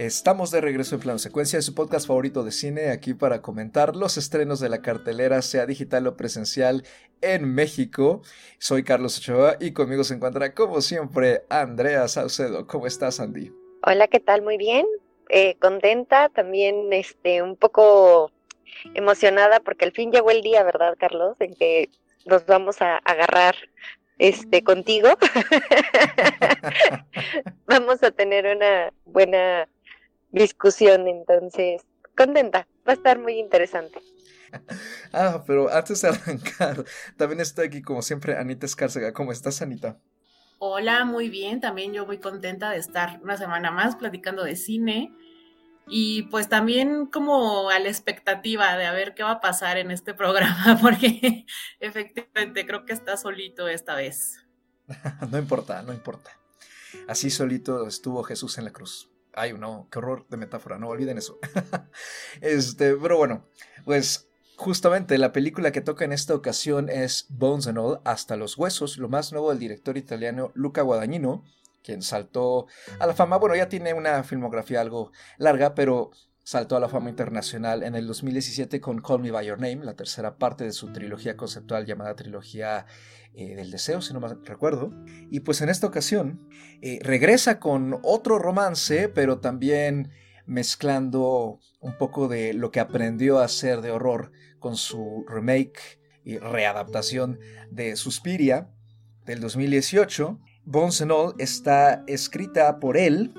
Estamos de regreso en plano secuencia de su podcast favorito de cine, aquí para comentar los estrenos de la cartelera, sea digital o presencial, en México. Soy Carlos Ochoa y conmigo se encuentra, como siempre, Andrea Saucedo. ¿Cómo estás, Andy? Hola, ¿qué tal? Muy bien. Eh, contenta, también este, un poco emocionada porque al fin llegó el día, ¿verdad, Carlos? En que nos vamos a agarrar este contigo. vamos a tener una buena discusión, entonces, contenta, va a estar muy interesante. Ah, pero antes de arrancar, también está aquí como siempre Anita Escárcega. ¿Cómo estás, Anita? Hola, muy bien, también yo muy contenta de estar una semana más platicando de cine y pues también como a la expectativa de a ver qué va a pasar en este programa, porque efectivamente creo que está solito esta vez. no importa, no importa. Así solito estuvo Jesús en la cruz. Ay, no, qué horror de metáfora, no olviden eso. este, pero bueno, pues justamente la película que toca en esta ocasión es Bones and All, Hasta los Huesos, lo más nuevo del director italiano Luca Guadagnino, quien saltó a la fama. Bueno, ya tiene una filmografía algo larga, pero saltó a la fama internacional en el 2017 con Call Me By Your Name, la tercera parte de su trilogía conceptual llamada Trilogía eh, del Deseo, si no me recuerdo. Y pues en esta ocasión eh, regresa con otro romance, pero también mezclando un poco de lo que aprendió a hacer de horror con su remake y readaptación de Suspiria del 2018. Bones and All está escrita por él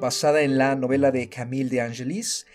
basada en la novela de Camille de Angelis,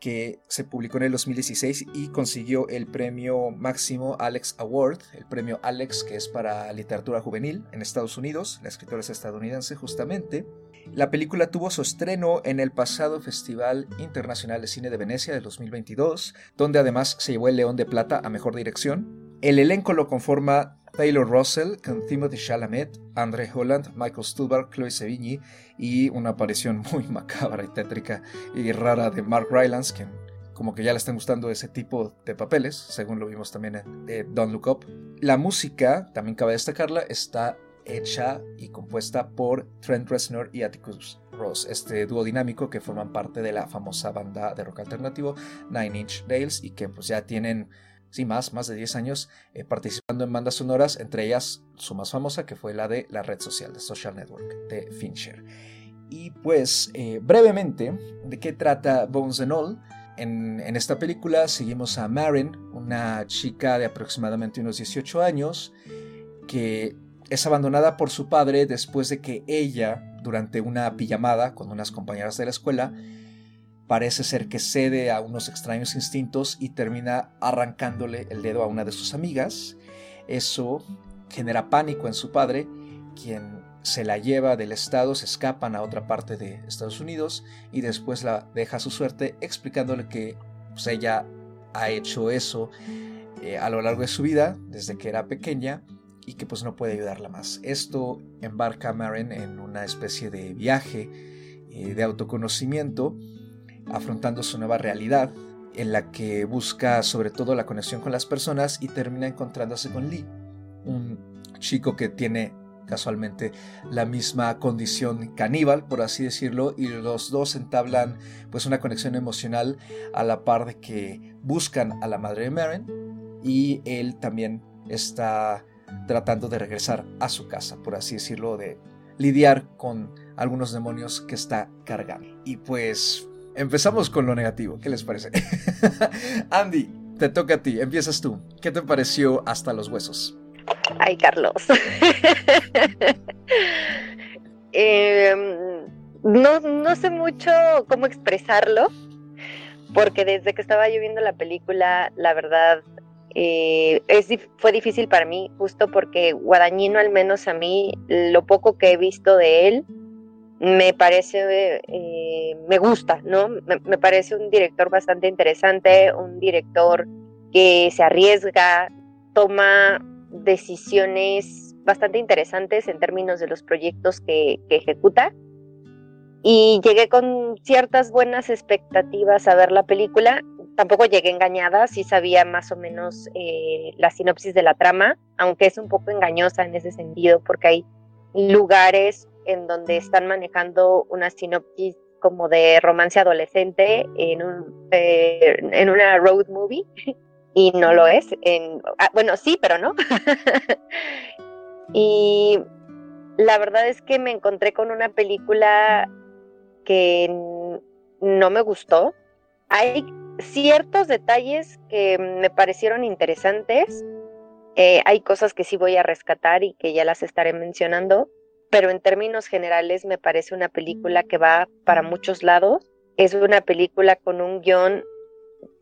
que se publicó en el 2016 y consiguió el premio máximo Alex Award, el premio Alex que es para literatura juvenil en Estados Unidos, la escritora es estadounidense justamente. La película tuvo su estreno en el pasado Festival Internacional de Cine de Venecia del 2022, donde además se llevó el León de Plata a Mejor Dirección. El elenco lo conforma Taylor Russell con Timothy Chalamet, Andre Holland, Michael Stuhlbarg, Chloe Sevigny y una aparición muy macabra y tétrica y rara de Mark Rylance, que como que ya le están gustando ese tipo de papeles, según lo vimos también en Don't Look Up. La música, también cabe destacarla, está hecha y compuesta por Trent Reznor y Atticus Ross, este dúo dinámico que forman parte de la famosa banda de rock alternativo Nine Inch Nails y que pues ya tienen sí, más, más de 10 años eh, participando en bandas sonoras, entre ellas su más famosa, que fue la de la red social, de Social Network, de Fincher. Y pues, eh, brevemente, ¿de qué trata Bones and All? En, en, esta película seguimos a Marin, una chica de aproximadamente unos 18 años, que es abandonada por su padre después de que ella, durante una pijamada con unas compañeras de la escuela, parece ser que cede a unos extraños instintos y termina arrancándole el dedo a una de sus amigas. Eso genera pánico en su padre, quien se la lleva del estado, se escapan a otra parte de Estados Unidos y después la deja a su suerte explicándole que pues, ella ha hecho eso eh, a lo largo de su vida desde que era pequeña y que pues no puede ayudarla más. Esto embarca a Maren en una especie de viaje eh, de autoconocimiento afrontando su nueva realidad, en la que busca sobre todo la conexión con las personas y termina encontrándose con Lee, un chico que tiene casualmente la misma condición caníbal, por así decirlo, y los dos entablan pues una conexión emocional a la par de que buscan a la madre de Maren y él también está tratando de regresar a su casa, por así decirlo, de lidiar con algunos demonios que está cargando. Y pues Empezamos con lo negativo, ¿qué les parece? Andy, te toca a ti, empiezas tú. ¿Qué te pareció hasta los huesos? Ay, Carlos. Em, no, no sé mucho cómo expresarlo, porque desde que estaba yo viendo la película, la verdad, eh, fue difícil para mí, justo porque Guadañino, al menos a mí, lo poco que he visto de él, me parece, eh, me gusta, ¿no? Me, parece un director bastante interesante, un director que se arriesga, toma decisiones bastante interesantes en términos de los proyectos que, ejecuta. Y llegué con ciertas buenas expectativas a ver la película. Tampoco llegué engañada, sí sabía más o menos eh, la sinopsis de la trama, aunque es un poco engañosa en ese sentido, porque hay lugares en donde están manejando una sinopsis como de romance adolescente en, un, eh, en una road movie y no lo es. En, ah, bueno, sí, pero no. y la verdad es que me encontré con una película que no me gustó. Hay ciertos detalles que me parecieron interesantes. Eh, hay cosas que sí voy a rescatar y que ya las estaré mencionando, pero en términos generales me parece una película que va para muchos lados. Es una película con un guion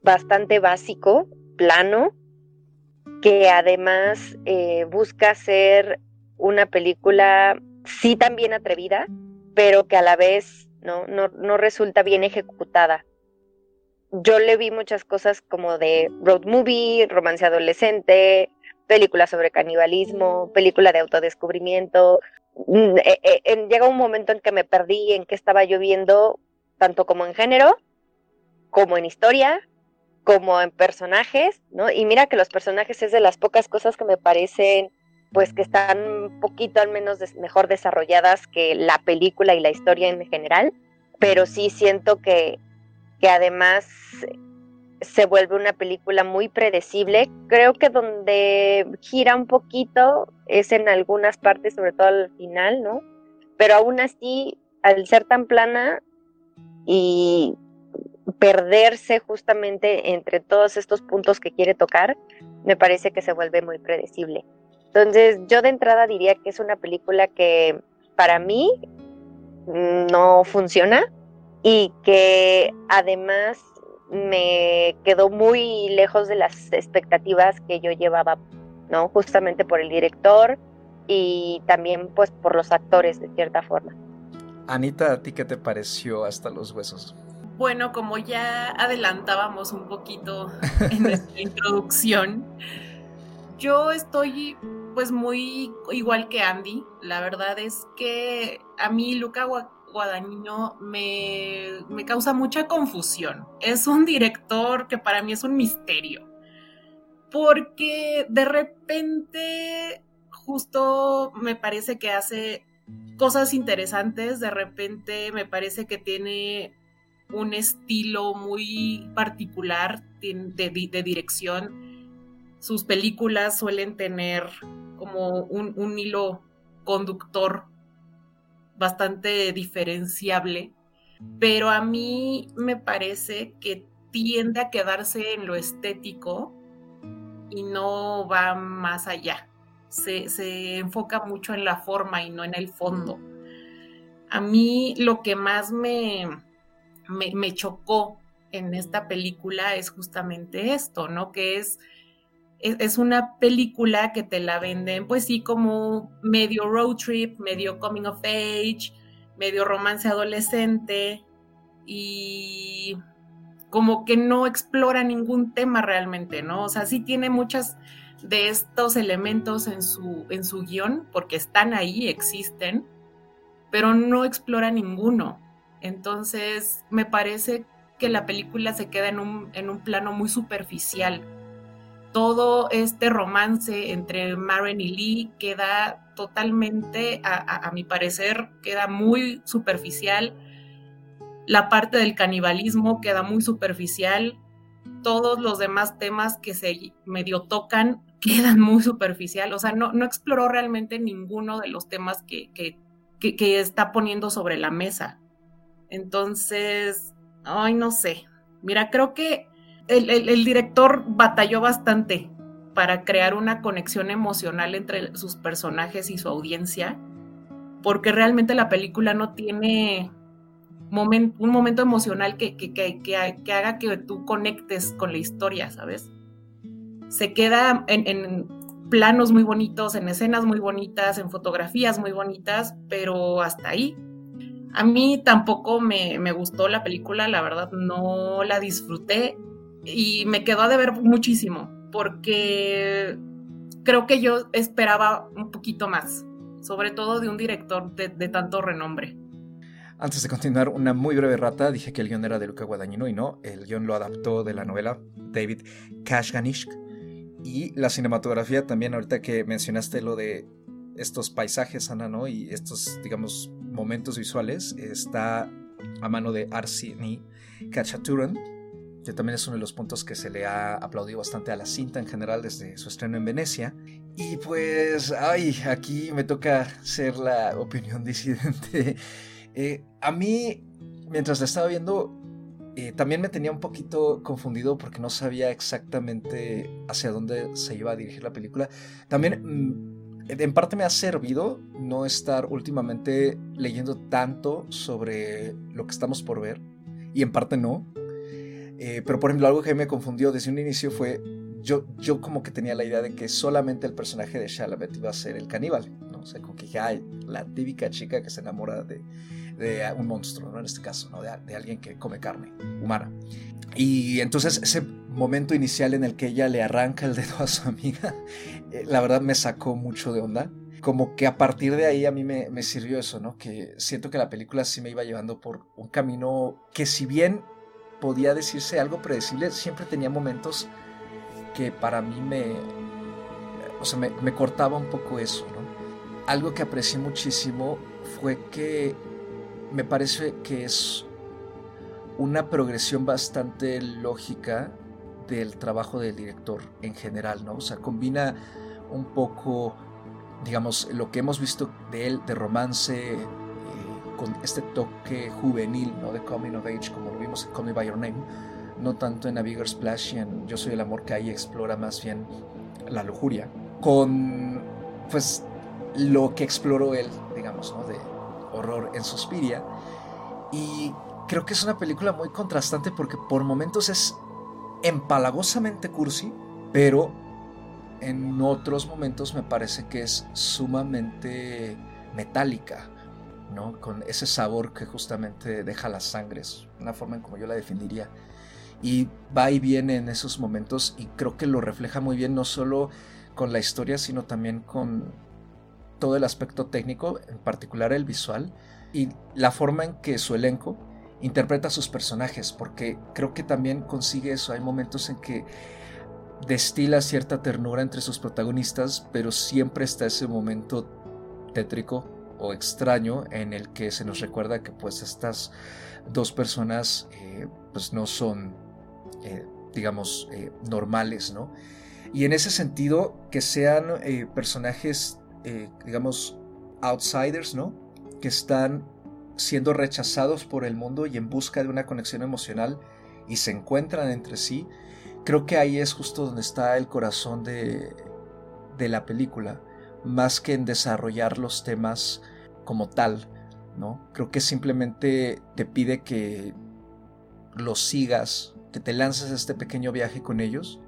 bastante básico, plano, que además eh, busca ser una película sí también atrevida, pero que a la vez no, no, no resulta bien ejecutada. Yo le vi muchas cosas como de road movie, romance adolescente, película sobre canibalismo, película de autodescubrimiento. Mm, eh, eh, llega un momento en que me perdí en qué estaba yo viendo, tanto como en género, como en historia, como en personajes, ¿no? Y mira que los personajes es de las pocas cosas que me parecen, pues que están un poquito al menos mejor desarrolladas que la película y la historia en general, pero sí siento que, que además se vuelve una película muy predecible. Creo que donde gira un poquito es en algunas partes, sobre todo al final, ¿no? Pero aún así, al ser tan plana y perderse justamente entre todos estos puntos que quiere tocar, me parece que se vuelve muy predecible. Entonces, yo de entrada diría que es una película que para mí no funciona y que además me quedó muy lejos de las expectativas que yo llevaba, ¿no? Justamente por el director y también pues por los actores de cierta forma. Anita, ¿a ti qué te pareció hasta los huesos? Bueno, como ya adelantábamos un poquito en nuestra introducción, yo estoy pues muy igual que Andy. La verdad es que a mí Luca Guadagnino me, me causa mucha confusión. Es un director que para mí es un misterio. Porque de repente justo me parece que hace cosas interesantes, de repente me parece que tiene un estilo muy particular de, dirección. Sus películas suelen tener como un, un hilo conductor bastante diferenciable, pero a mí me parece que tiende a quedarse en lo estético y no va más allá. Se, se, enfoca mucho en la forma y no en el fondo. A mí lo que más me, me, me chocó en esta película es justamente esto, ¿no? Que es es, una película que te la venden, pues sí, como medio road trip, medio coming of age, medio romance adolescente y como que no explora ningún tema realmente, ¿no? O sea, sí tiene muchas de estos elementos en su, en su guion, porque están ahí, existen, pero no explora ninguno. Entonces, me parece que la película se queda en un, en un plano muy superficial todo este romance entre Maren y Lee queda totalmente, a, mi parecer, queda muy superficial. La parte del canibalismo queda muy superficial. Todos los demás temas que se medio tocan quedan muy superficial. O sea, no, exploró realmente ninguno de los temas que, que, que está poniendo sobre la mesa. Entonces, ay, no sé. Mira, creo que el, director batalló bastante para crear una conexión emocional entre sus personajes y su audiencia, porque realmente la película no tiene un momento emocional que, que, haga que tú conectes con la historia, ¿sabes? Se queda en, planos muy bonitos, en escenas muy bonitas, en fotografías muy bonitas, pero hasta ahí. A mí tampoco me, me gustó la película, la verdad no la disfruté y me quedó a deber muchísimo porque creo que yo esperaba un poquito más, sobre todo de un director de, tanto renombre. Antes de continuar, una muy breve rata, dije que el guion era de Luca Guadagnino y no, el guion lo adaptó de la novela David Kashganishk y la cinematografía también, ahorita que mencionaste lo de estos paisajes, Ana, ¿no? Y estos, digamos, momentos visuales, está a mano de Arsini Kachaturan, también es uno de los puntos que se le ha aplaudido bastante a la cinta en general desde su estreno en Venecia. Y pues, ay, aquí me toca ser la opinión disidente. Eh, a mí, mientras la estaba viendo, eh, también me tenía un poquito confundido porque no sabía exactamente hacia dónde se iba a dirigir la película. También mm, en parte me ha servido no estar últimamente leyendo tanto sobre lo que estamos por ver y en parte no. Eh, pero por ejemplo algo que me confundió desde un inicio fue yo, yo como que tenía la idea de que solamente el personaje de Shalamet iba a ser el caníbal, ¿no? O sea, como que la típica chica que se enamora de, de un monstruo, ¿no? En este caso, ¿no? De, alguien que come carne humana. Y entonces ese momento inicial en el que ella le arranca el dedo a su amiga, eh, la verdad me sacó mucho de onda. Como que a partir de ahí a mí me, me sirvió eso, ¿no? Que siento que la película sí me iba llevando por un camino que si bien podía decirse algo predecible, siempre tenía momentos que para mí me, o sea, me, me cortaba un poco eso, ¿no? Algo que aprecié muchísimo fue que me parece que es una progresión bastante lógica del trabajo del director en general, ¿no? O sea, combina un poco, digamos, lo que hemos visto de él, de romance, con este toque juvenil, ¿no? De coming of age, como lo vimos en Me By Your Name, no tanto en A Bigger Splash y en Yo Soy el Amor, que ahí explora más bien la lujuria, con, pues, lo que exploró él, digamos, ¿no? De, horror en Suspiria. Y creo que es una película muy contrastante porque por momentos es empalagosamente cursi, pero en otros momentos me parece que es sumamente metálica, ¿no? Con ese sabor que justamente deja las sangres, una forma en como yo la definiría. Y va y viene en esos momentos y creo que lo refleja muy bien no solo con la historia, sino también con todo el aspecto técnico, en particular el visual, y la forma en que su elenco interpreta a sus personajes, porque creo que también consigue eso. Hay momentos en que destila cierta ternura entre sus protagonistas, pero siempre está ese momento tétrico o extraño en el que se nos recuerda que pues estas dos personas eh, pues no son eh, digamos eh, normales, ¿no? Y en ese sentido que sean personajes digamos, outsiders, ¿no? Que están siendo rechazados por el mundo y en busca de una conexión emocional y se encuentran entre sí, creo que ahí es justo donde está el corazón de, de la película, más que en desarrollar los temas como tal, ¿no? Creo que simplemente te pide que los sigas, que te lances a este pequeño viaje con ellos.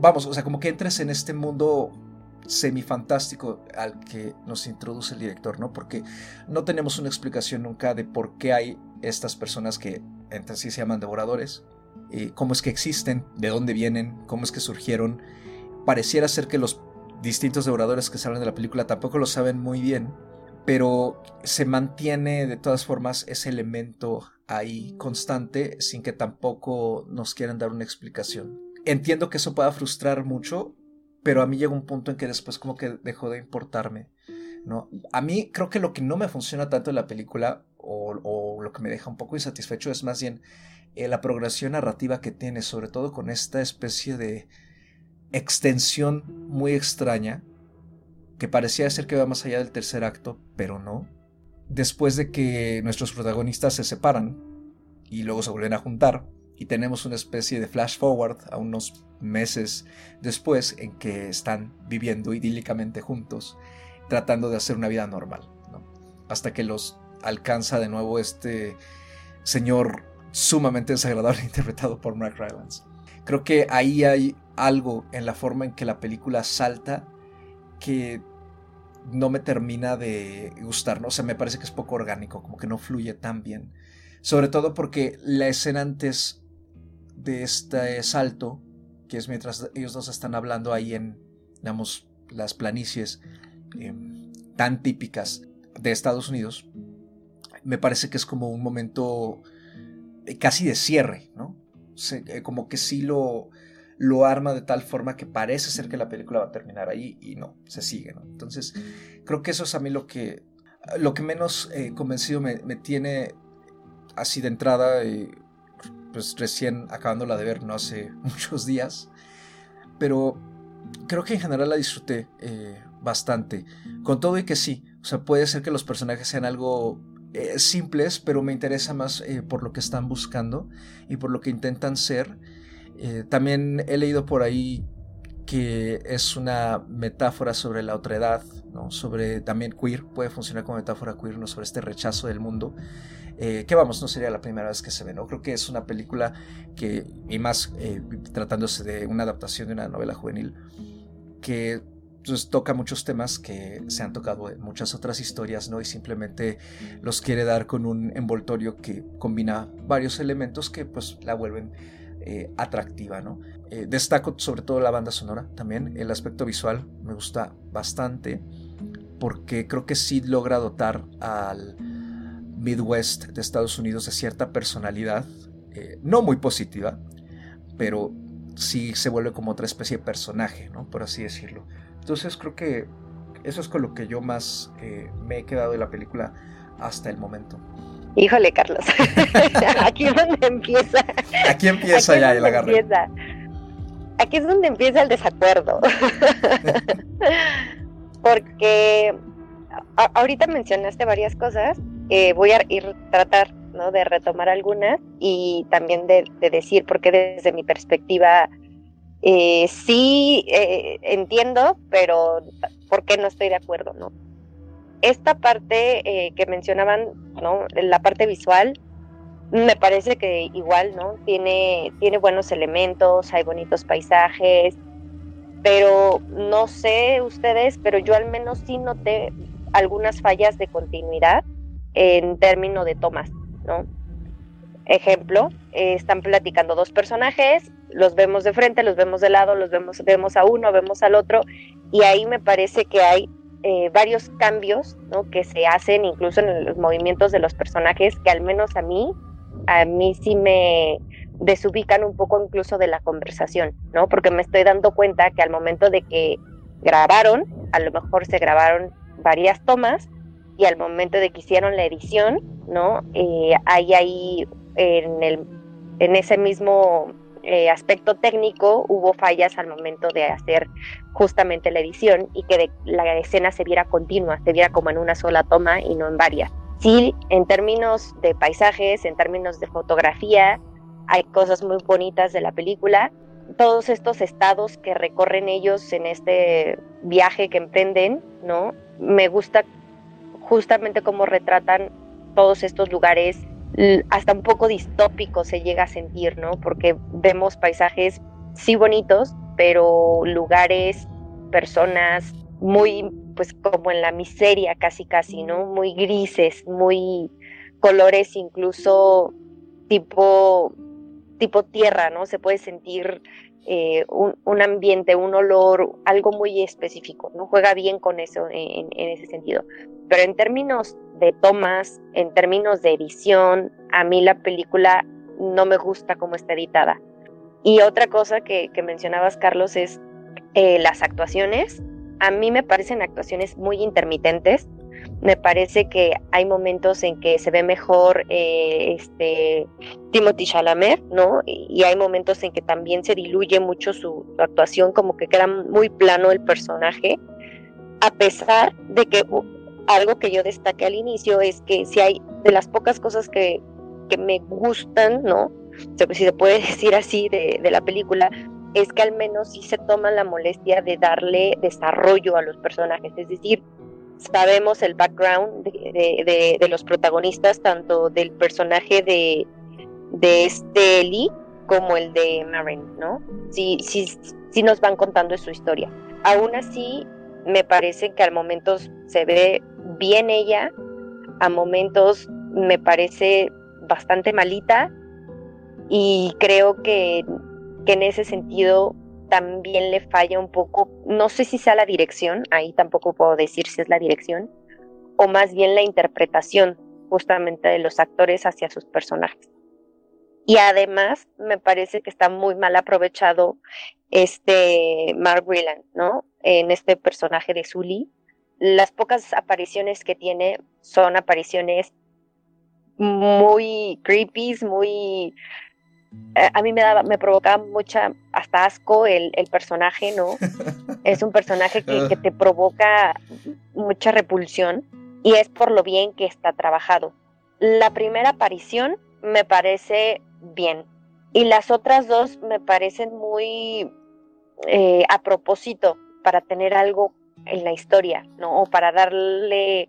vamos, o sea, como que entres en este mundo semifantástico al que nos introduce el director, ¿no? Porque no tenemos una explicación nunca de por qué hay estas personas que entre sí se llaman devoradores, y cómo es que existen, de dónde vienen, cómo es que surgieron. Pareciera ser que los distintos devoradores que salen de la película tampoco lo saben muy bien, pero se mantiene de todas formas ese elemento ahí constante sin que tampoco nos quieran dar una explicación. Entiendo que eso pueda frustrar mucho, pero a mí llega un punto en que después como que dejó de importarme. ¿no? A mí creo que lo que no me funciona tanto en la película o, lo que me deja un poco insatisfecho es más bien eh, la progresión narrativa que tiene, sobre todo con esta especie de extensión muy extraña que parecía ser que va más allá del tercer acto, pero no. Después de que nuestros protagonistas se separan y luego se vuelven a juntar, y tenemos una especie de flash forward a unos meses después en que están viviendo idílicamente juntos, tratando de hacer una vida normal, hasta que los alcanza de nuevo este señor sumamente desagradable interpretado por Mark Rylance. Creo que ahí hay algo en la forma en que la película salta que no me termina de gustar, ¿no? O sea, me parece que es poco orgánico, como que no fluye tan bien. Sobre todo porque la escena antes de este salto, que es mientras ellos dos están hablando ahí en, digamos, las planicies em, tan típicas de Estados Unidos, me parece que es como un momento eh, casi de cierre, ¿no? Eh, como que sí lo, lo arma de tal forma que parece ser que la película va a terminar ahí y no, se sigue. Entonces, creo que eso es a mí lo que, lo que menos eh, convencido me, tiene así de entrada, eh, pues recién acabándola de ver no hace muchos días, pero creo que en general la disfruté eh, bastante. Con todo y que sí, o sea, puede ser que los personajes sean algo simples, pero me interesa más por lo que están buscando y por lo que intentan ser. También he leído por ahí que es una metáfora sobre la otredad, ¿no? sobre también queer, puede funcionar como metáfora queer, ¿no? sobre este rechazo del mundo, eh, que vamos, no sería la primera vez que se ve, ¿no? Creo que es una película que, y más eh, tratándose de una adaptación de una novela juvenil, que pues, toca muchos temas que se han tocado en muchas otras historias, ¿no? Y simplemente los quiere dar con un envoltorio que combina varios elementos que pues la vuelven eh, atractiva, ¿no? Eh, destaco sobre todo la banda sonora también, el aspecto visual me gusta bastante porque creo que sí logra dotar al Midwest de Estados Unidos de cierta personalidad, eh, no muy positiva, pero sí se vuelve como otra especie de personaje, ¿no? Por así decirlo. Entonces creo que eso es con lo que yo más me he quedado de la película hasta el momento. Híjole, Carlos. Aquí es donde empieza. Aquí empieza ya el agarre. Aquí es donde empieza el desacuerdo. Porque ahorita mencionaste varias cosas. voy a ir tratar ¿no? de retomar algunas y también de, decir por qué desde mi perspectiva eh, sí eh, entiendo, pero por qué no estoy de acuerdo, ¿no? Esta parte eh, que mencionaban, ¿no? La parte visual, me parece que igual, ¿no? Tiene, tiene buenos elementos, hay bonitos paisajes, pero no sé ustedes, pero yo al menos sí noté algunas fallas de continuidad en términos de tomas, ¿no? Ejemplo, están platicando dos personajes, los vemos de frente, los vemos de lado, los vemos, vemos a uno, vemos al otro, y ahí me parece que hay eh, varios cambios que se hacen incluso en los movimientos de los personajes que al menos a mí, a mí sí me desubican un poco incluso de la conversación, ¿no? Porque me estoy dando cuenta que al momento de que grabaron, a lo mejor se grabaron varias tomas y al momento de que hicieron la edición, ¿no? Eh, hay ahí en, el, en ese mismo eh, aspecto técnico hubo fallas al momento de hacer justamente la edición y que la escena se viera continua, se viera como en una sola toma y no en varias. Sí, en términos de paisajes, en términos de fotografía, hay cosas muy bonitas de la película. Todos estos estados que recorren ellos en este viaje que emprenden, ¿no? Me gusta justamente cómo retratan todos estos lugares hasta un poco distópico se llega a sentir, ¿no? Porque vemos paisajes sí bonitos, pero lugares, personas muy, pues como en la miseria casi casi, ¿no? Muy grises, muy colores incluso tipo, tipo tierra, ¿no? Se puede sentir eh, un, ambiente, un olor, algo muy específico, ¿no? Juega bien con eso en, ese sentido. Pero en términos de tomas, en términos de edición, a mí la película no me gusta como está editada. Y otra cosa que, mencionabas, Carlos, es eh, las actuaciones. A mí me parecen actuaciones muy intermitentes me parece que hay momentos en que se ve mejor eh, este Timothy Chalamet, ¿no? Y hay momentos en que también se diluye mucho su, actuación, como que queda muy plano el personaje, a pesar de que algo que yo destaqué al inicio es que si hay de las pocas cosas que, que me gustan, ¿no? Si se puede decir así de, de la película, es que al menos sí se toman la molestia de darle desarrollo a los personajes, es decir, sabemos el background de, los protagonistas, tanto del personaje de, de este Lee como el de Marin, ¿no? Sí, sí, sí nos van contando su historia. Aún así, me parece que al momentos se ve bien ella, a momentos me parece bastante malita y creo que, que en ese sentido también le falla un poco, no sé si sea la dirección, ahí tampoco puedo decir si es la dirección, o más bien la interpretación justamente de los actores hacia sus personajes. Y además me parece que está muy mal aprovechado este Mark Whelan, ¿no? En este personaje de Sully. Las pocas apariciones que tiene son apariciones muy creepy, muy... Eh, a mí me daba, me provocaba mucha, hasta asco el, personaje, ¿no? es un personaje que, que te provoca mucha repulsión y es por lo bien que está trabajado. La primera aparición me parece bien y las otras dos me parecen muy eh, a propósito para tener algo en la historia, ¿no? O para darle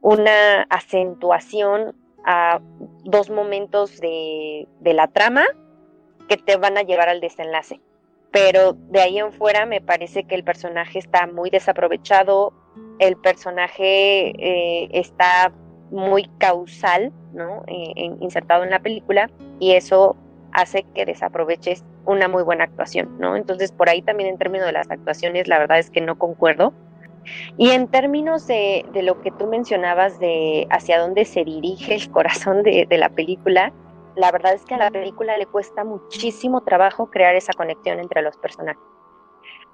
una acentuación a dos momentos de, la trama que te van a llevar al desenlace. Pero de ahí en fuera me parece que el personaje está muy desaprovechado, el personaje eh, está muy causal, ¿no? Eh, insertado en la película y eso hace que desaproveches una muy buena actuación, ¿no? Entonces, por ahí también en términos de las actuaciones, la verdad es que no concuerdo. Y en términos de, lo que tú mencionabas de hacia dónde se dirige el corazón de, de, la película, la verdad es que a la película le cuesta muchísimo trabajo crear esa conexión entre los personajes.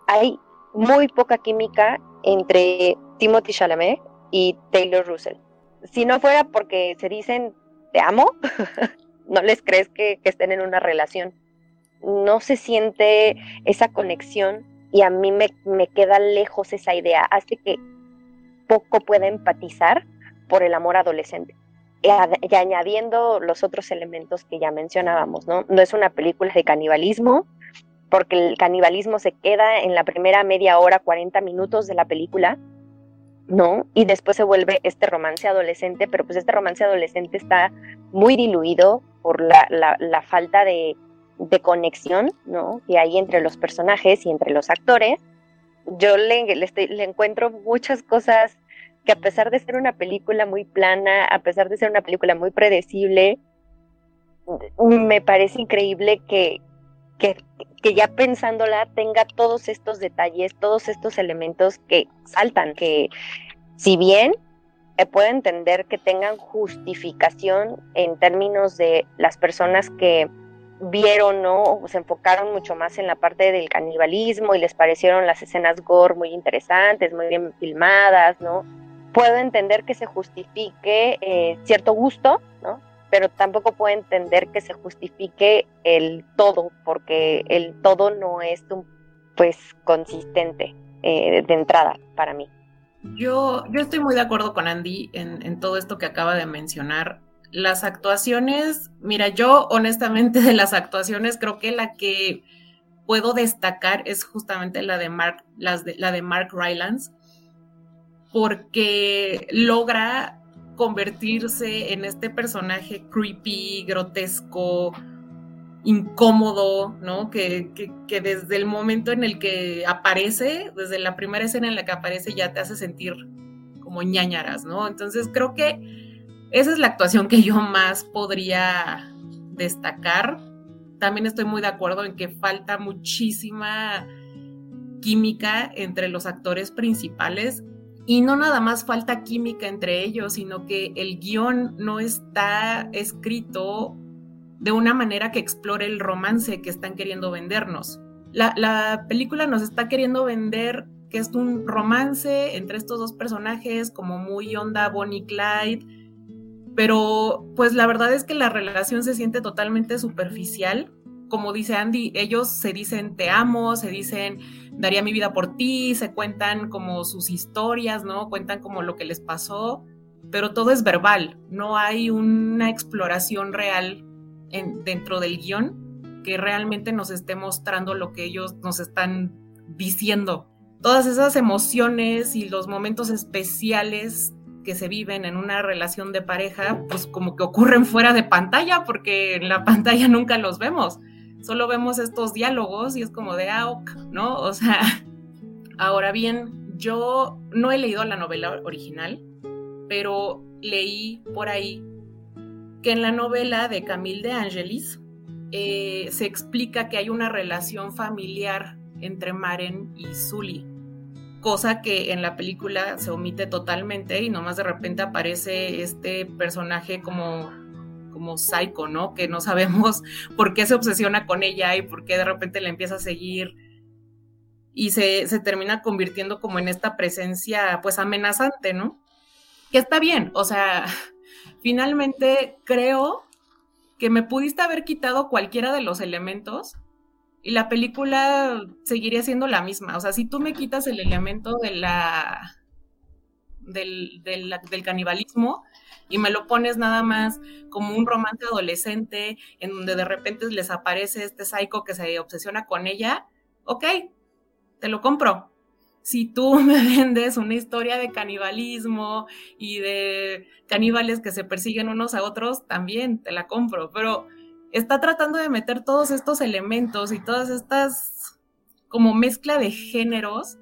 Hay muy poca química entre Timothy Chalamet y Taylor Russell. Si no fuera porque se dicen te amo, no les crees que, estén en una relación. No se siente esa conexión y a mí me, queda lejos esa idea. Hace que poco pueda empatizar por el amor adolescente. Y, añadiendo los otros elementos que ya mencionábamos, ¿no? No es una película de canibalismo, porque el canibalismo se queda en la primera media hora, 40 minutos de la película, ¿no? Y después se vuelve este romance adolescente, pero pues este romance adolescente está muy diluido por la, la, falta de, de, conexión, ¿no? Que hay entre los personajes y entre los actores. Yo le encuentro muchas cosas que a pesar de ser una película muy plana, a pesar de ser una película muy predecible, me parece increíble que, que, ya pensándola tenga todos estos detalles, todos estos elementos que saltan, que si bien eh, puedo entender que tengan justificación en términos de las personas que vieron, ¿no? se enfocaron mucho más en la parte del canibalismo y les parecieron las escenas gore muy interesantes, muy bien filmadas, ¿no? Puedo entender que se justifique eh, cierto gusto, ¿no? Pero tampoco puedo entender que se justifique el todo, porque el todo no es pues consistente eh, de entrada para mí. Yo, yo estoy muy de acuerdo con Andy en, todo esto que acaba de mencionar. Las actuaciones, mira, yo honestamente de las actuaciones creo que la que puedo destacar es justamente la de Mark, las de, la de Mark Rylance, porque logra convertirse en este personaje creepy, grotesco, incómodo, ¿no? Que, desde el momento en el que aparece, desde la primera escena en la que aparece, ya te hace sentir como ñañaras, ¿no? Entonces creo que esa es la actuación que yo más podría destacar. También estoy muy de acuerdo en que falta muchísima química entre los actores principales y no nada más falta química entre ellos, sino que el guion no está escrito de una manera que explore el romance que están queriendo vendernos. La, película nos está queriendo vender que es un romance entre estos dos personajes, como muy onda Bonnie Clyde, pero pues la verdad es que la relación se siente totalmente superficial. Como dice Andy, ellos se dicen te amo, se dicen daría mi vida por ti, se cuentan como sus historias, ¿no? Cuentan como lo que les pasó, pero todo es verbal, no hay una exploración real en, dentro del guion que realmente nos esté mostrando lo que ellos nos están diciendo. Todas esas emociones y los momentos especiales que se viven en una relación de pareja, pues como que ocurren fuera de pantalla, porque en la pantalla nunca los vemos solo vemos estos diálogos y es como de ah, ¿no? O sea, ahora bien, yo no he leído la novela original, pero leí por ahí que en la novela de Camille de Angelis eh, se explica que hay una relación familiar entre Maren y Sully, cosa que en la película se omite totalmente y nomás de repente aparece este personaje como como psycho, ¿no? Que no sabemos por qué se obsesiona con ella y por qué de repente le empieza a seguir y se, termina convirtiendo como en esta presencia pues amenazante, ¿no? Que está bien, o sea, finalmente creo que me pudiste haber quitado cualquiera de los elementos y la película seguiría siendo la misma. O sea, si tú me quitas el elemento de la, del, del, del canibalismo y me lo pones nada más como un romance adolescente en donde de repente les aparece este psycho que se obsesiona con ella, ok, te lo compro. Si tú me vendes una historia de canibalismo y de caníbales que se persiguen unos a otros, también te la compro, pero está tratando de meter todos estos elementos y todas estas como mezcla de géneros,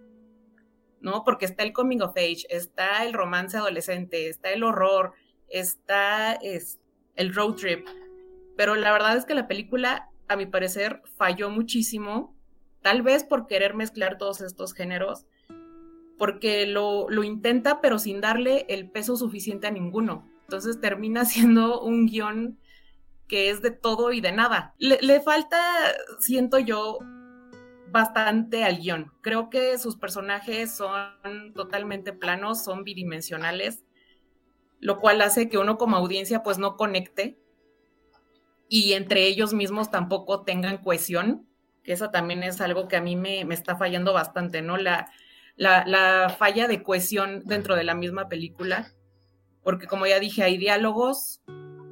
¿no? Porque está el coming of age, está el romance adolescente, está el horror, está es, el road trip. Pero la verdad es que la película, a mi parecer, falló muchísimo, tal vez por querer mezclar todos estos géneros, porque lo, lo intenta, pero sin darle el peso suficiente a ninguno. Entonces termina siendo un guion que es de todo y de nada. Le, falta, siento yo, bastante al guion. Creo que sus personajes son totalmente planos, son bidimensionales, lo cual hace que uno como audiencia pues no conecte y entre ellos mismos tampoco tengan cohesión, que eso también es algo que a mí me, me está fallando bastante, ¿no? La, la, la falla de cohesión dentro de la misma película, porque como ya dije, hay diálogos,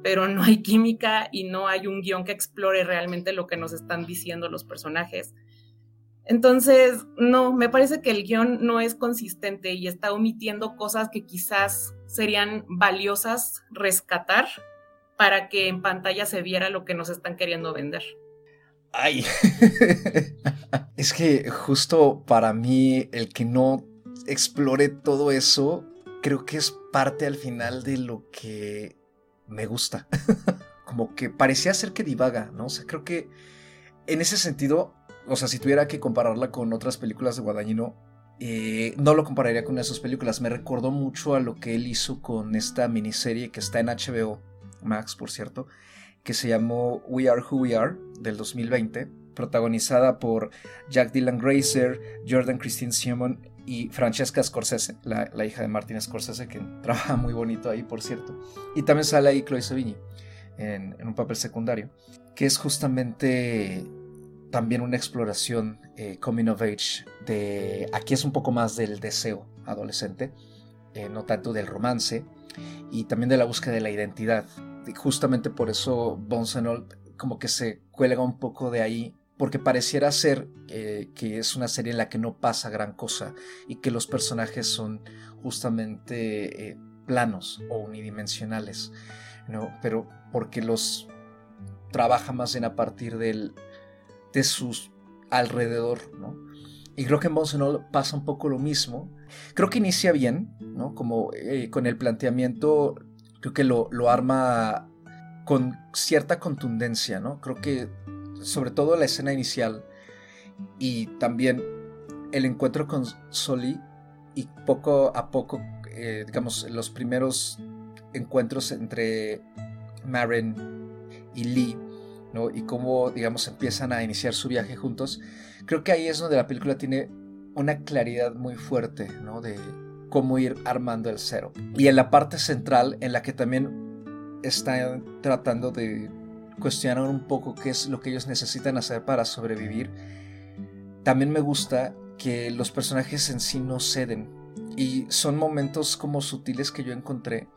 pero no hay química y no hay un guion que explore realmente lo que nos están diciendo los personajes. Entonces, no, me parece que el guion no es consistente y está omitiendo cosas que quizás serían valiosas rescatar para que en pantalla se viera lo que nos están queriendo vender. Ay, es que justo para mí el que no explore todo eso, creo que es parte al final de lo que me gusta. Como que parecía ser que divaga, ¿no? O sea, creo que en ese sentido, o sea, si tuviera que compararla con otras películas de Guadagnino, eh, no lo compararía con esas películas. Me recordó mucho a lo que él hizo con esta miniserie que está en HBO Max, por cierto, que se llamó We Are Who We Are, del 2020, protagonizada por Jack Dylan Grazer, Jordan Christine Simon y Francesca Scorsese, la, hija de Martin Scorsese, que trabaja muy bonito ahí, por cierto. Y también sale ahí Chloe Sevigny en, un papel secundario, que es justamente también una exploración eh, coming of age de aquí es un poco más del deseo adolescente eh, no tanto del romance y también de la búsqueda de la identidad y justamente por eso Bones como que se cuelga un poco de ahí porque pareciera ser eh, que es una serie en la que no pasa gran cosa y que los personajes son justamente planos o unidimensionales, ¿no? Pero porque los trabaja más bien a partir del, de sus alrededor, ¿no? Y creo que en Bones pasa un poco lo mismo. Creo que inicia bien, ¿no? Como eh, con el planteamiento, creo que lo, lo arma con cierta contundencia, ¿no? Creo que sobre todo la escena inicial y también el encuentro con Soli y poco a poco, eh, digamos, los primeros encuentros entre Maren y Lee, ¿no? Y cómo, digamos, empiezan a iniciar su viaje juntos. Creo que ahí es donde la película tiene una claridad muy fuerte, ¿no? De cómo ir armando el cero. Y en la parte central, en la que también está tratando de cuestionar un poco qué es lo que ellos necesitan hacer para sobrevivir. También me gusta que los personajes en sí no ceden y son momentos como sutiles que yo encontré.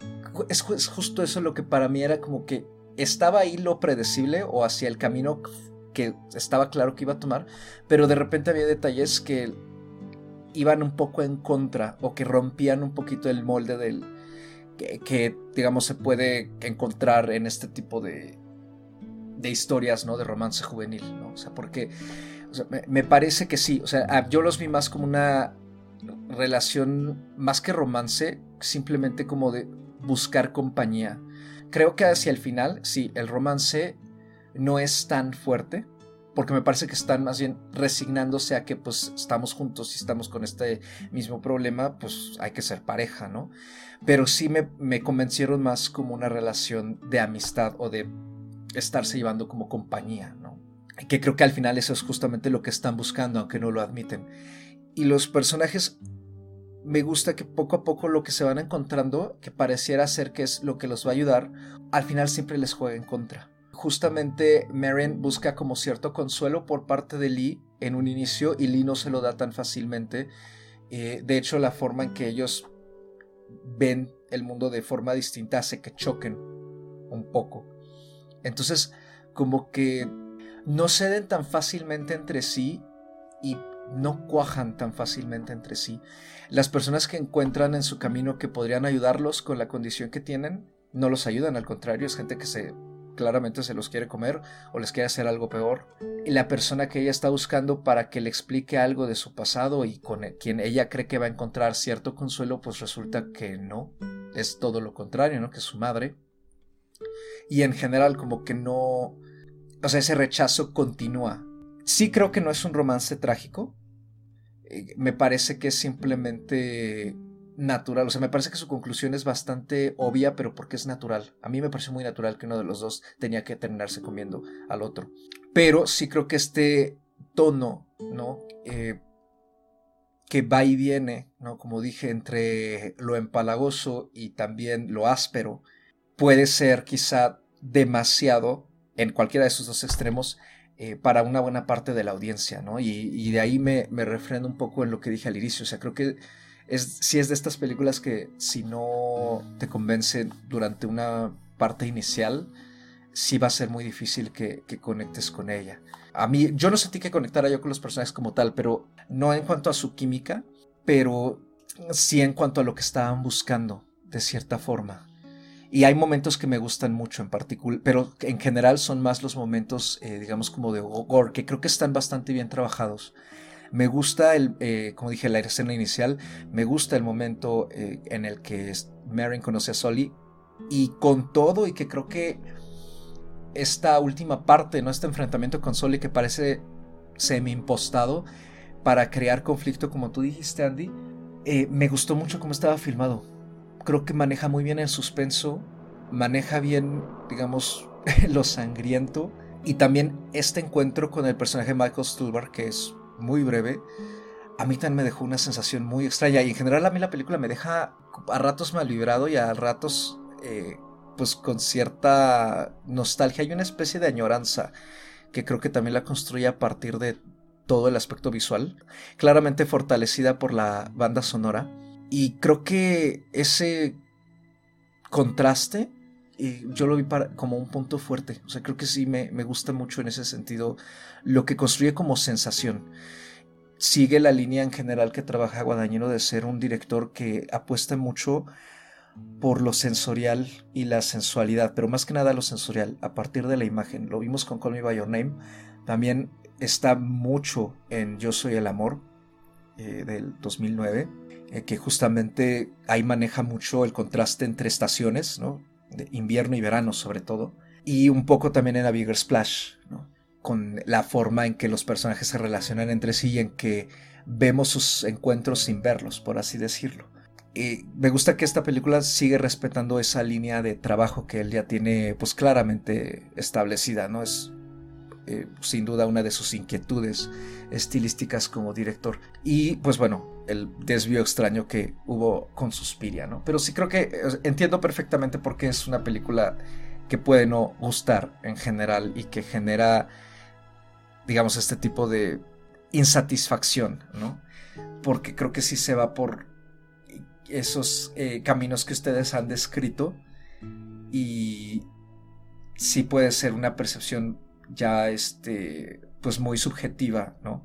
Es, justo eso lo que para mí era como que estaba ahí lo predecible o hacia el camino que estaba claro que iba a tomar, pero de repente había detalles que iban un poco en contra o que rompían un poquito el molde del que, digamos se puede encontrar en este tipo de, de historias, ¿no? De romance juvenil, ¿no? O sea, porque me, parece que sí, o sea, yo los vi más como una relación, más que romance, simplemente como de buscar compañía. Creo que hacia el final, sí, el romance no es tan fuerte, porque me parece que están más bien resignándose a que pues estamos juntos y estamos con este mismo problema, pues hay que ser pareja, ¿no? Pero sí me, me convencieron más como una relación de amistad o de estarse llevando como compañía, ¿no? Que creo que al final eso es justamente lo que están buscando, aunque no lo admiten. Y los personajes me gusta que poco a poco lo que se van encontrando, que pareciera ser que es lo que los va a ayudar, al final siempre les juega en contra. Justamente Marion busca como cierto consuelo por parte de Lee en un inicio y Lee no se lo da tan fácilmente. Eh, de hecho, la forma en que ellos ven el mundo de forma distinta hace que choquen un poco. Entonces, como que no ceden tan fácilmente entre sí y no cuajan tan fácilmente entre sí. Las personas que encuentran en su camino que podrían ayudarlos con la condición que tienen, no los ayudan, al contrario, es gente que se claramente se los quiere comer o les quiere hacer algo peor. Y la persona que ella está buscando para que le explique algo de su pasado y con quien ella cree que va a encontrar cierto consuelo, pues resulta que no, es todo lo contrario, ¿no? Que es su madre. Y en general como que no, o sea, ese rechazo continúa. Sí creo que no es un romance trágico. Eh, me parece que es simplemente natural. O sea, me parece que su conclusión es bastante obvia, pero porque es natural. A mí me parece muy natural que uno de los dos tenía que terminarse comiendo al otro. Pero sí creo que este tono, ¿no? Eh, que va y viene, ¿no? Como dije, entre lo empalagoso y también lo áspero, puede ser quizá demasiado en cualquiera de esos dos extremos eh, para una buena parte de la audiencia, ¿no? Y, de ahí me, refreno un poco en lo que dije al inicio. O sea, creo que es, si es de estas películas que si no te convence durante una parte inicial, sí va a ser muy difícil que, conectes con ella. A mí, yo no sentí que conectara yo con los personajes como tal, pero no en cuanto a su química, pero sí en cuanto a lo que estaban buscando, de cierta forma. Y hay momentos que me gustan mucho en particular, pero en general son más los momentos, eh, digamos, como de gore, que creo que están bastante bien trabajados. Me gusta, el, eh, como dije, la escena inicial, me gusta el momento eh, en el que Marin conoce a Sully y con todo y que creo que esta última parte, ¿no? este enfrentamiento con Sully que parece semi-impostado para crear conflicto, como tú dijiste, Andy, eh, me gustó mucho cómo estaba filmado. Creo que maneja muy bien el suspenso, maneja bien, digamos, lo sangriento y también este encuentro con el personaje Michael Stuhlbarg, que es muy breve, a mí también me dejó una sensación muy extraña. Y en general a mí la película me deja a ratos mal vibrado y a ratos eh, pues con cierta nostalgia y una especie de añoranza que creo que también la construye a partir de todo el aspecto visual, claramente fortalecida por la banda sonora. Y creo que ese contraste y yo lo vi como un punto fuerte. O sea, creo que sí me, me, gusta mucho en ese sentido lo que construye como sensación. Sigue la línea en general que trabaja Guadañino de ser un director que apuesta mucho por lo sensorial y la sensualidad, pero más que nada lo sensorial, a partir de la imagen. Lo vimos con Call Me By Your Name. También está mucho en Yo Soy el Amor eh, del 2009, eh, que justamente ahí maneja mucho el contraste entre estaciones, ¿no? invierno y verano sobre todo, y un poco también en A Bigger Splash, con la forma en que los personajes se relacionan entre sí y en que vemos sus encuentros sin verlos, por así decirlo. Y me gusta que esta película sigue respetando esa línea de trabajo que él ya tiene pues claramente establecida, ¿no? Es eh, sin duda una de sus inquietudes estilísticas como director. Y pues bueno, el desvío extraño que hubo con Suspiria, ¿no? Pero sí creo que entiendo perfectamente por qué es una película que puede no gustar en general y que genera, digamos, este tipo de insatisfacción, ¿no? Porque creo que sí se va por esos eh, caminos que ustedes han descrito y sí puede ser una percepción ya, este, pues muy subjetiva, ¿no?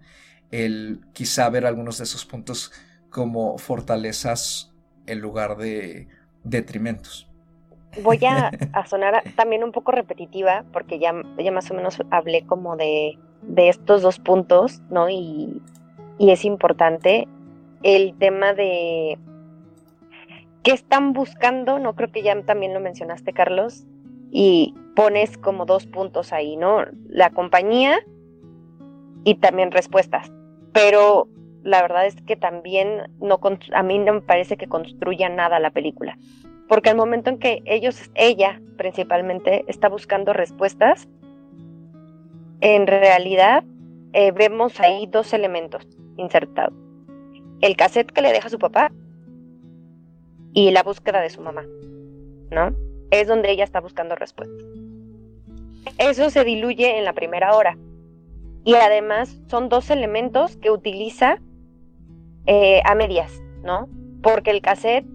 el quizá ver algunos de esos puntos como fortalezas en lugar de detrimentos. Voy a, sonar también un poco repetitiva porque ya, ya más o menos hablé como de, de estos dos puntos, ¿no? Y, y es importante el tema de qué están buscando, no creo que ya también lo mencionaste, Carlos, y pones como dos puntos ahí, ¿no? La compañía y también respuestas pero la verdad es que también no a mí no me parece que construya nada la película. Porque al momento en que ellos, ella principalmente, está buscando respuestas, en realidad eh, vemos ahí dos elementos insertados. El cassette que le deja su papá y la búsqueda de su mamá, ¿no? Es donde ella está buscando respuestas. Eso se diluye en la primera hora. Y además son dos elementos que utiliza eh, a medias, ¿no? Porque el cassette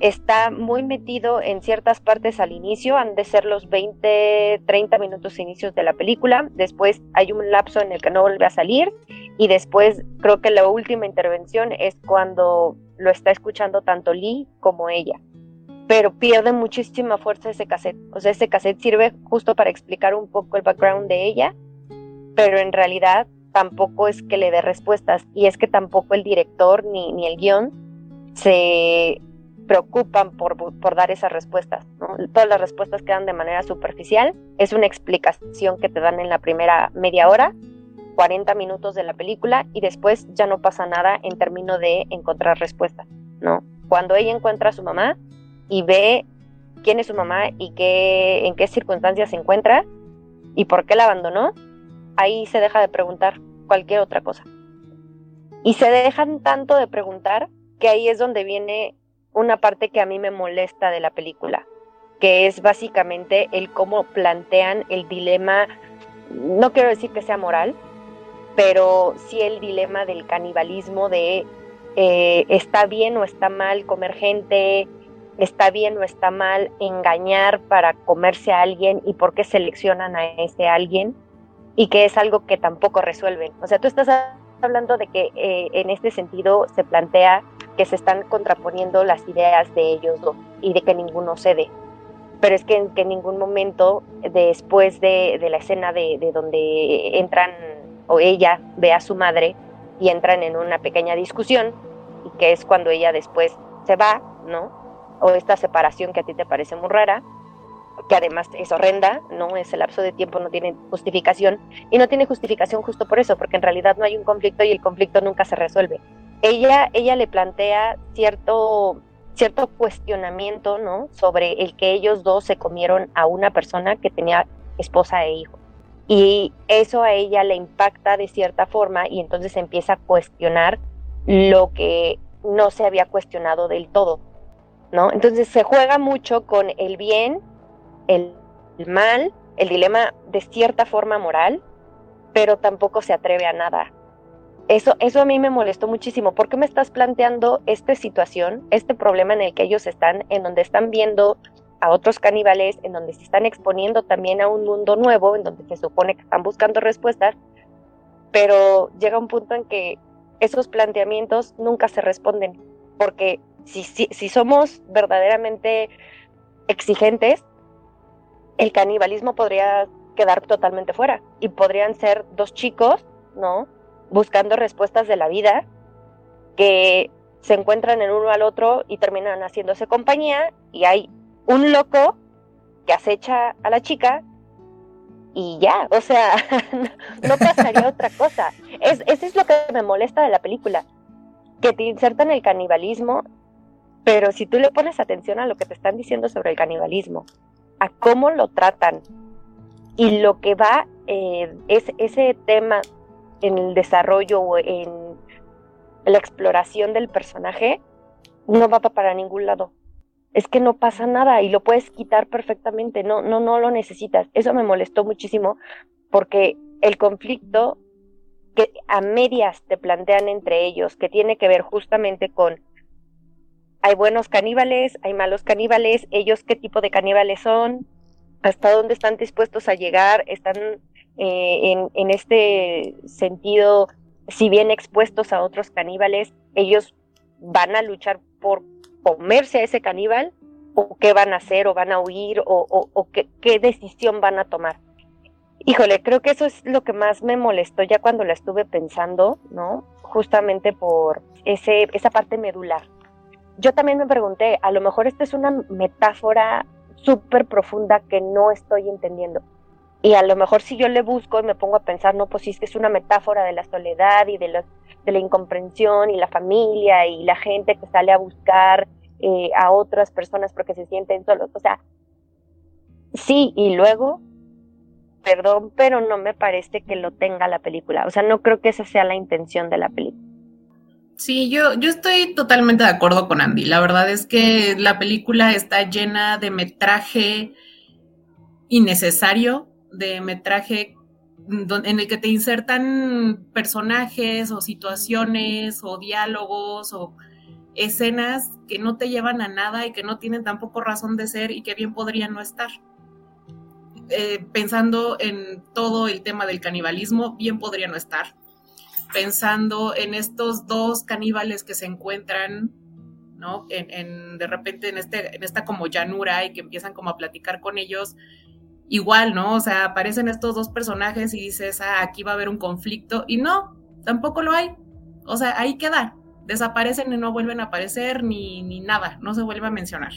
está muy metido en ciertas partes al inicio, han de ser los 20, 30 minutos inicios de la película, después hay un lapso en el que no vuelve a salir y después creo que la última intervención es cuando lo está escuchando tanto Lee como ella. Pero pierde muchísima fuerza ese cassette. O sea, ese cassette sirve justo para explicar un poco el background de ella, pero en realidad tampoco es que le dé respuestas. Y es que tampoco el director ni, ni el guion se preocupan por, por dar esas respuestas. Todas las respuestas quedan de manera superficial. Es una explicación que te dan en la primera media hora 40 minutos de la película y después ya no pasa nada en términos de encontrar respuestas, ¿no? Cuando ella encuentra a su mamá y ve quién es su mamá y qué, en qué circunstancias se encuentra y por qué la abandonó, ahí se deja de preguntar cualquier otra cosa. Y se dejan tanto de preguntar que ahí es donde viene una parte que a mí me molesta de la película, que es básicamente el cómo plantean el dilema, no quiero decir que sea moral, pero sí el dilema del canibalismo de eh, está bien o está mal comer gente, está bien o está mal engañar para comerse a alguien y por qué seleccionan a ese alguien y que es algo que tampoco resuelven. O sea, tú estás hablando de que eh, en este sentido se plantea que se están contraponiendo las ideas de ellos dos y de que ninguno cede. Pero es que en, ningún momento después de, la escena de donde entran o ella ve a su madre y entran en una pequeña discusión y que es cuando ella después se va, ¿no? O esta separación que a ti te parece muy rara, que además es horrenda, ¿no? Ese lapso de tiempo no tiene justificación y no tiene justificación justo por eso, porque en realidad no hay un conflicto y el conflicto nunca se resuelve. Ella, ella le plantea cierto, cierto cuestionamiento, ¿no? Sobre el que ellos dos se comieron a una persona que tenía esposa e hijo y eso a ella le impacta de cierta forma y entonces empieza a cuestionar lo que no se había cuestionado del todo, Entonces se juega mucho con el bien, el, mal, el dilema de cierta forma moral, pero tampoco se atreve a nada. Eso, eso a mí me molestó muchísimo. ¿Por qué me estás planteando esta situación, este problema en el que ellos están, en donde están viendo a otros caníbales, en donde se están exponiendo también a un mundo nuevo, en donde se supone que están buscando respuestas, pero llega un punto en que esos planteamientos nunca se responden, porque si, si, si somos verdaderamente exigentes, el canibalismo podría quedar totalmente fuera y podrían ser dos chicos, ¿no? Buscando respuestas de la vida que se encuentran en uno al otro y terminan haciéndose compañía y hay un loco que acecha a la chica y ya, o sea, no pasaría otra cosa. Es, eso es lo que me molesta de la película, que te insertan el canibalismo, pero si tú le pones atención a lo que te están diciendo sobre el canibalismo, a cómo lo tratan y lo que va eh, es ese tema en el desarrollo o en la exploración del personaje, no va para ningún lado es que no pasa nada y lo puedes quitar perfectamente, no, no, no lo necesitas. Eso me molestó muchísimo porque el conflicto que a medias te plantean entre ellos, que tiene que ver justamente con hay buenos caníbales, hay malos caníbales, ellos qué tipo de caníbales son, hasta dónde están dispuestos a llegar, están eh, en, este sentido, si bien expuestos a otros caníbales, ellos van a luchar por comerse a ese caníbal o qué van a hacer o van a huir o, qué, qué, decisión van a tomar. Híjole, creo que eso es lo que más me molestó ya cuando la estuve pensando, ¿no? Justamente por ese, esa parte medular. Yo también me pregunté, a lo mejor esta es una metáfora súper profunda que no estoy entendiendo. Y a lo mejor si yo le busco y me pongo a pensar, no, pues sí, es que es una metáfora de la soledad y de los de la incomprensión y la familia y la gente que sale a buscar eh, a otras personas porque se sienten solos. O sea, sí, y luego, perdón, pero no me parece que lo tenga la película. O sea, no creo que esa sea la intención de la película. Sí, yo, yo estoy totalmente de acuerdo con Andy. La verdad es que la película está llena de metraje innecesario, de metraje en el que te insertan personajes o situaciones o diálogos o escenas que no te llevan a nada y que no tienen tampoco razón de ser y que bien podrían no estar. Eh, pensando en todo el tema del canibalismo, bien podría no estar. Pensando en estos dos caníbales que se encuentran, ¿no? En, de repente en, este, en esta como llanura y que empiezan como a platicar con ellos, igual, ¿no? O sea, aparecen estos dos personajes y dices, ah, aquí va a haber un conflicto, y no, tampoco lo hay. O sea, ahí queda. Desaparecen y no vuelven a aparecer ni, ni nada, no se vuelve a mencionar.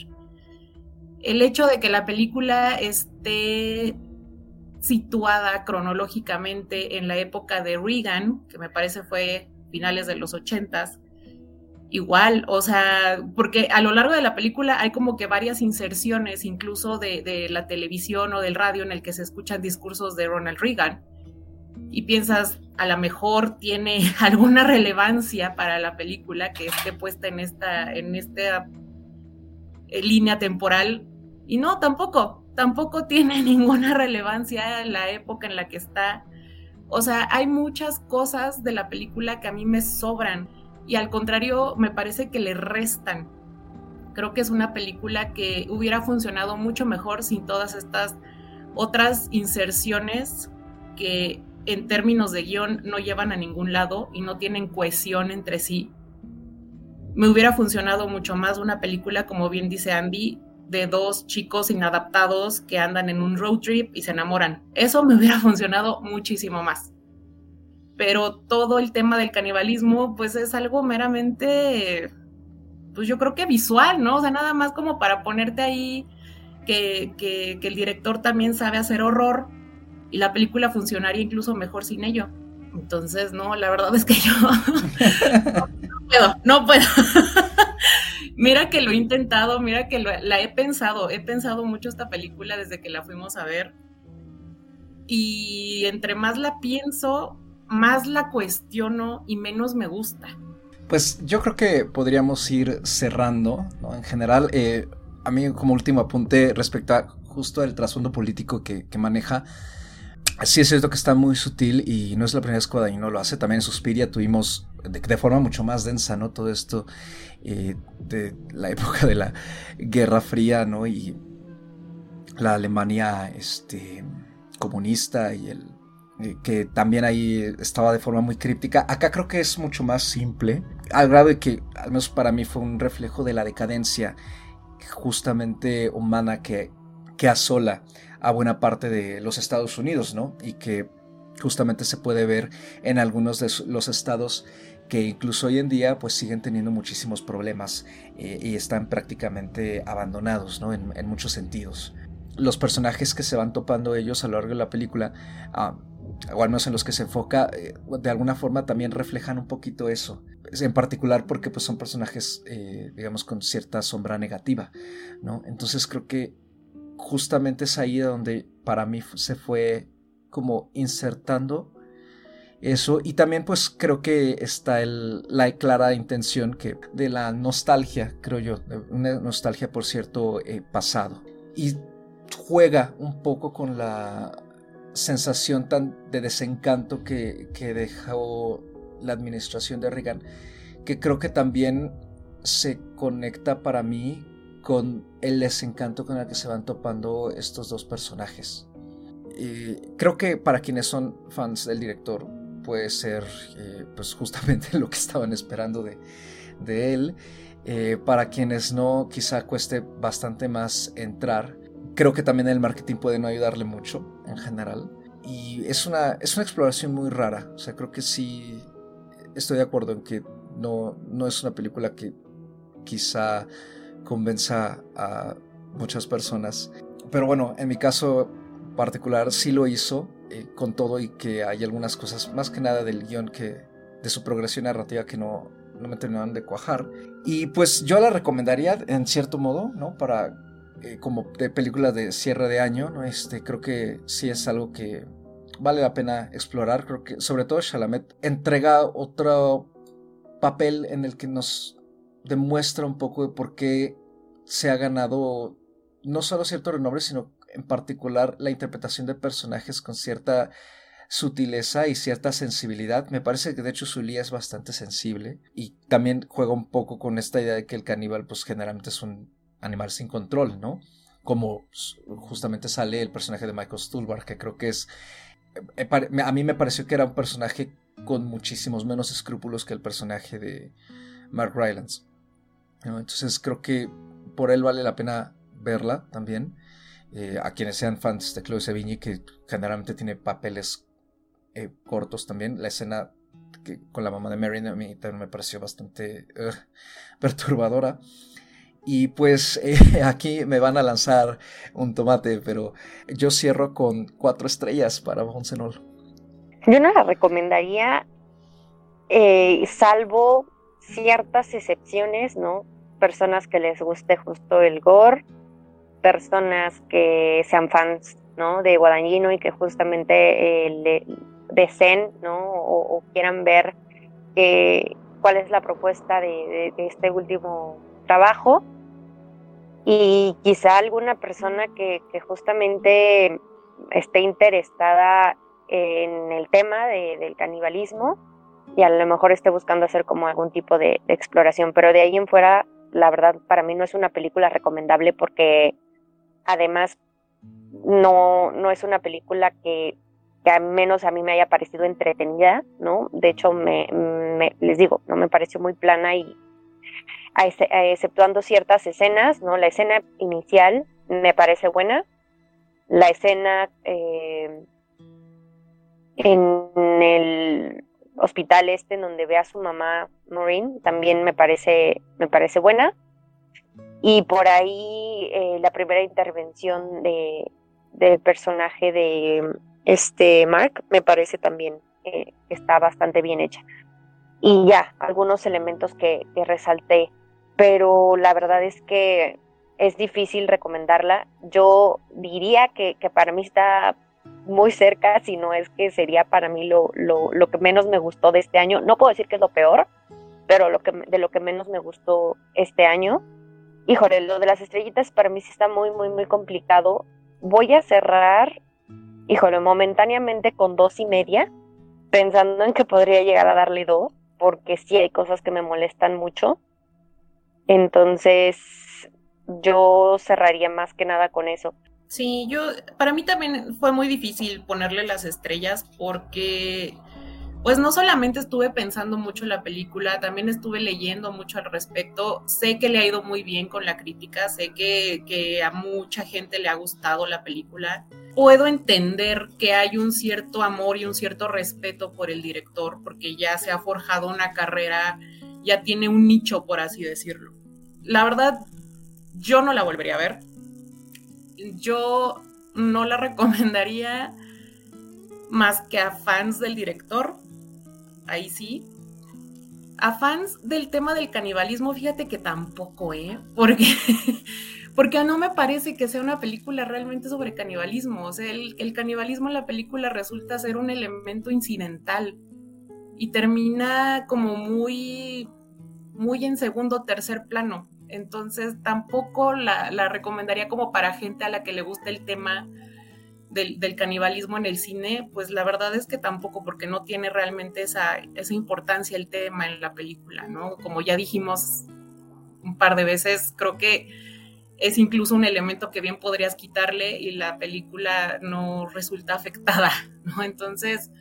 El hecho de que la película esté situada cronológicamente en la época de Reagan, que me parece fue finales de los ochentas, igual, o sea, porque a lo largo de la película hay como que varias inserciones, incluso de, la televisión o del radio, en el que se escuchan discursos de Ronald Reagan. Y piensas, a lo mejor tiene alguna relevancia para la película que esté puesta en esta, en esta eh, línea temporal. Y no, tampoco, tampoco tiene ninguna relevancia en la época en la que está. O sea, hay muchas cosas de la película que a mí me sobran y al contrario me parece que le restan. Creo que es una película que hubiera funcionado mucho mejor sin todas estas otras inserciones que en términos de guion no llevan a ningún lado y no tienen cohesión entre sí. Me hubiera funcionado mucho más una película, como bien dice Andy, de dos chicos inadaptados que andan en un road trip y se enamoran. Eso me hubiera funcionado muchísimo más pero todo el tema del canibalismo pues es algo meramente, pues yo creo que visual, ¿no? O sea, nada más como para ponerte ahí que, que, el director también sabe hacer horror y la película funcionaría incluso mejor sin ello. Entonces, no, la verdad es que yo no, puedo, no puedo. mira que lo he intentado, mira que la he pensado, he pensado mucho esta película desde que la fuimos a ver. Y entre más la pienso, más la cuestiono y menos me gusta. Pues yo creo que podríamos ir cerrando, ¿no? En general, eh, a mí como último apunte respecto a justo el trasfondo político que, maneja, sí es cierto que está muy sutil y no es la primera vez que no lo hace. También en Suspiria tuvimos de, forma mucho más densa, ¿no? Todo esto eh, de la época de la Guerra Fría, ¿no? Y la Alemania este, comunista y el eh, que también ahí estaba de forma muy críptica. Acá creo que es mucho más simple, al grado de que, al menos para mí, fue un reflejo de la decadencia justamente humana que, que asola a buena parte de los Estados Unidos, ¿no? Y que justamente se puede ver en algunos de los estados que incluso hoy en día pues siguen teniendo muchísimos problemas eh, y están prácticamente abandonados, ¿no? En, muchos sentidos. Los personajes que se van topando ellos a lo largo de la película ah, o al menos en los que se enfoca, eh, de alguna forma también reflejan un poquito eso. En particular porque pues, son personajes, eh, digamos, con cierta sombra negativa, ¿no? Entonces creo que justamente es ahí donde para mí se fue como insertando eso y también pues creo que está la clara intención que de la nostalgia creo yo una nostalgia por cierto eh, pasado y juega un poco con la sensación tan de desencanto que, dejó la administración de Reagan, que creo que también se conecta para mí con el desencanto con el que se van topando estos dos personajes. Creo que para quienes son fans del director puede ser eh, pues justamente lo que estaban esperando de, de él. Eh, para quienes no, quizá cueste bastante más entrar creo que también el marketing puede no ayudarle mucho en general. Y es una, es una exploración muy rara. O sea, creo que sí estoy de acuerdo en que no, no es una película que quizá convenza a muchas personas. Pero bueno, en mi caso particular sí lo hizo eh, con todo y que hay algunas cosas, más que nada del guion que de su progresión narrativa que no, no me terminaron de cuajar. Y pues yo la recomendaría en cierto modo, ¿no? Para eh, como de película de cierre de año, ¿no? Este, creo que sí es algo que vale la pena explorar. Creo que sobre todo Chalamet entrega otro papel en el que nos demuestra un poco de por qué se ha ganado no solo cierto renombre, sino en particular la interpretación de personajes con cierta sutileza y cierta sensibilidad. Me parece que de hecho Zulia es bastante sensible y también juega un poco con esta idea de que el caníbal pues generalmente es un animal sin control, ¿no? Como justamente sale el personaje de Michael Stuhlbarg, que creo que es... Eh, a mí me pareció que era un personaje con muchísimos menos escrúpulos que el personaje de Mark Rylance. Entonces creo que por él vale la pena verla también. Eh, a quienes sean fans de Chloe Sevigny, que generalmente tiene papeles eh, cortos también. La escena que, con la mamá de Mary a mí también me pareció bastante perturbadora. Y pues eh, aquí me van a lanzar un tomate, pero yo cierro con cuatro estrellas para Bonsenol. Yo no la recomendaría, eh, salvo ciertas excepciones, ¿no? Personas que les guste justo el gore, personas que sean fans, ¿no? De Guadagnino y que justamente le, de Zen, ¿no? O, quieran ver eh, cuál es la propuesta de, este último trabajo. Y quizá alguna persona que, justamente esté interesada en el tema del canibalismo y a lo mejor esté buscando hacer como algún tipo de, de, exploración. Pero de ahí en fuera, la verdad, para mí no es una película recomendable porque además no, no es una película que al menos a mí me haya parecido entretenida, ¿no? De hecho, me, les digo, no me pareció muy plana y exceptuando ciertas escenas, ¿no? La escena inicial me parece buena, la escena eh, en el hospital este en donde ve a su mamá Maureen también me parece, me parece buena. Y por ahí eh, la primera intervención de, del personaje de este Mark me parece también que está bastante bien hecha. Y ya, algunos elementos que, resalté, pero la verdad es que es difícil recomendarla. Yo diría que, para mí está muy cerca, si no es que sería para mí lo, lo, que menos me gustó de este año. No puedo decir que es lo peor, pero lo que, de lo que menos me gustó este año. Híjole, lo de las estrellitas para mí sí está muy, muy, muy complicado. Voy a cerrar híjole, momentáneamente con dos y media, pensando en que podría llegar a darle dos, porque sí hay cosas que me molestan mucho. Entonces, yo cerraría más que nada con eso. Sí, yo, para mí también fue muy difícil ponerle las estrellas porque pues no solamente estuve pensando mucho en la película, también estuve leyendo mucho al respecto. Sé que le ha ido muy bien con la crítica, sé que, que, a mucha gente le ha gustado la película. Puedo entender que hay un cierto amor y un cierto respeto por el director, porque ya se ha forjado una carrera, ya tiene un nicho, por así decirlo. La verdad, yo no la volvería a ver. Yo no la recomendaría más que a fans del director ahí sí. A fans del tema del canibalismo, fíjate que tampoco, ¿eh? Porque, porque no me parece que sea una película realmente sobre canibalismo. O sea, el, el canibalismo en la película resulta ser un elemento incidental y termina como muy, muy en segundo o tercer plano. Entonces tampoco la, la, recomendaría como para gente a la que le gusta el tema del, canibalismo en el cine, pues la verdad es que tampoco, porque no tiene realmente esa, esa importancia el tema en la película, ¿no? Como ya dijimos un par de veces, creo que es incluso un elemento que bien podrías quitarle y la película no resulta afectada, ¿no? Entonces,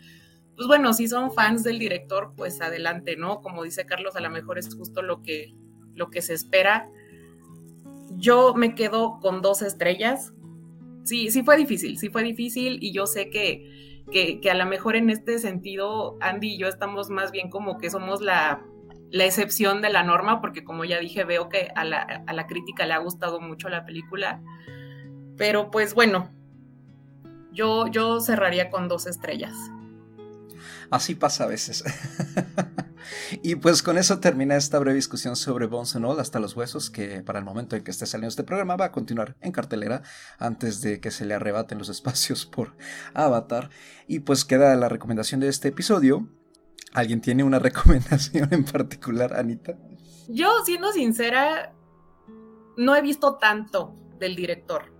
pues bueno, si son fans del director, pues adelante, ¿no? Como dice Carlos, a lo mejor es justo lo que, lo que se espera. Yo me quedo con dos estrellas, sí, sí fue difícil, sí fue difícil y yo sé que, que, a lo mejor en este sentido Andy y yo estamos más bien como que somos la, la excepción de la norma, porque como ya dije, veo que a la, a la crítica le ha gustado mucho la película. Pero pues bueno, yo, yo cerraría con dos estrellas. Así pasa a veces. y pues con eso termina esta breve discusión sobre Bones and All hasta los huesos, que para el momento en que esté saliendo este programa va a continuar en cartelera antes de que se le arrebaten los espacios por Avatar. Y pues queda la recomendación de este episodio. ¿Alguien tiene una recomendación en particular, Anita? Yo, siendo sincera, no he visto tanto del director,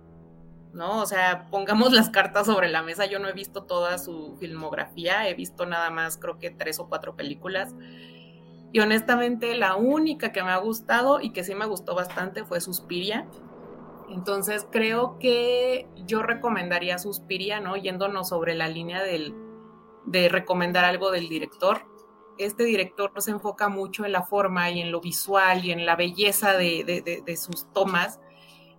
¿no? O sea, pongamos las cartas sobre la mesa, yo no he visto toda su filmografía, he visto nada más, creo que tres o cuatro películas. Y honestamente, la única que me ha gustado y que sí me gustó bastante fue Suspiria. Entonces creo que yo recomendaría Suspiria, ¿no? Yéndonos sobre la línea del, de recomendar algo del director. Este director se enfoca mucho en la forma y en lo visual y en la belleza de, sus tomas.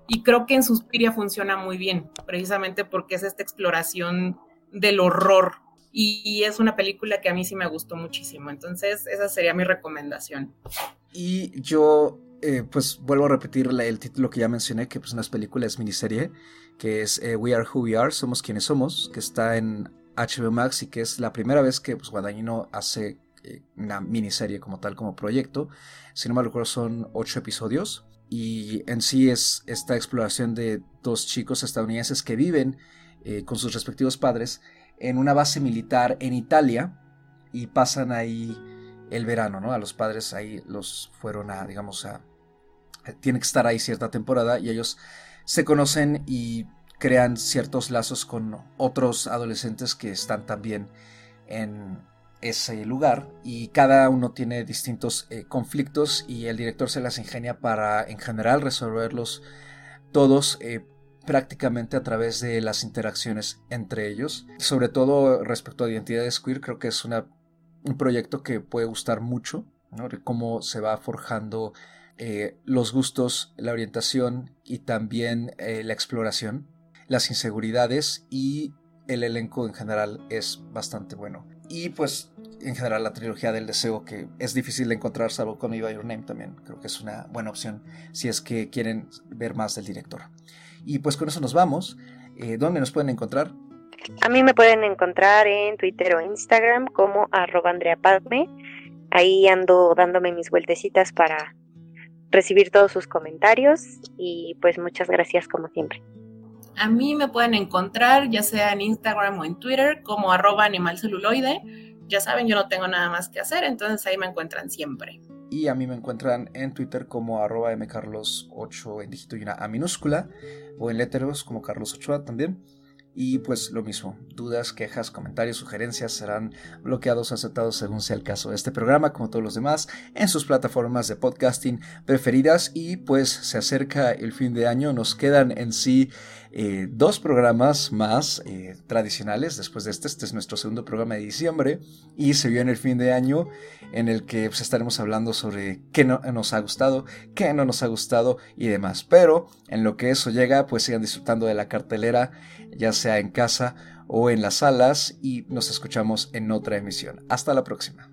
Y creo que en Suspiria funciona muy bien, precisamente porque es esta exploración del horror. Y, es una película que a mí sí me gustó muchísimo. Entonces, esa sería mi recomendación. Y yo, eh, pues vuelvo a repetir el título que ya mencioné, que pues una película es miniserie, que es eh, We Are Who We Are, Somos Quienes Somos, que está en HBO Max y que es la primera vez que pues, Guadagnino hace eh, una miniserie como tal, como proyecto. Si no me recuerdo, son ocho episodios. Y en sí es esta exploración de dos chicos estadounidenses que viven eh, con sus respectivos padres en una base militar en Italia y pasan ahí el verano, ¿no? A los padres ahí los fueron a, digamos, a... Eh, tienen que estar ahí cierta temporada y ellos se conocen y crean ciertos lazos con otros adolescentes que están también en ese lugar y cada uno tiene distintos eh, conflictos y el director se las ingenia para en general resolverlos todos eh, prácticamente a través de las interacciones entre ellos sobre todo respecto a identidades queer creo que es un proyecto que puede gustar mucho cómo se va forjando eh, los gustos la orientación y también la exploración las inseguridades y el elenco en general es bastante bueno. Y pues en general la trilogía del deseo que es difícil de encontrar salvo con By Your Name también creo que es una buena opción si es que quieren ver más del director. Y pues con eso nos vamos. Eh, ¿Dónde nos pueden encontrar? A mí me pueden encontrar en Twitter o Instagram como arroba Andrea Padme. Ahí ando dándome mis vueltecitas para recibir todos sus comentarios y pues muchas gracias como siempre. A mí me pueden encontrar ya sea en Instagram o en Twitter como arroba animalceluloide. Ya saben, yo no tengo nada más que hacer, entonces ahí me encuentran siempre. Y a mí me encuentran en Twitter como arroba mcarlos8 en dígito y una A minúscula, o en letteros como Carlos Ochoa también. Y pues lo mismo, dudas, quejas, comentarios, sugerencias serán bloqueados o aceptados según sea el caso de este programa, como todos los demás, en sus plataformas de podcasting preferidas. Y pues se acerca el fin de año, nos quedan en sí eh, dos programas más eh, tradicionales después de este. Este es nuestro segundo programa de diciembre y se viene el fin de año en el que pues, estaremos hablando sobre qué no nos ha gustado, qué no nos ha gustado y demás. Pero en lo que eso llega, pues sigan disfrutando de la cartelera, ya sea en casa o en las salas y nos escuchamos en otra emisión. Hasta la próxima.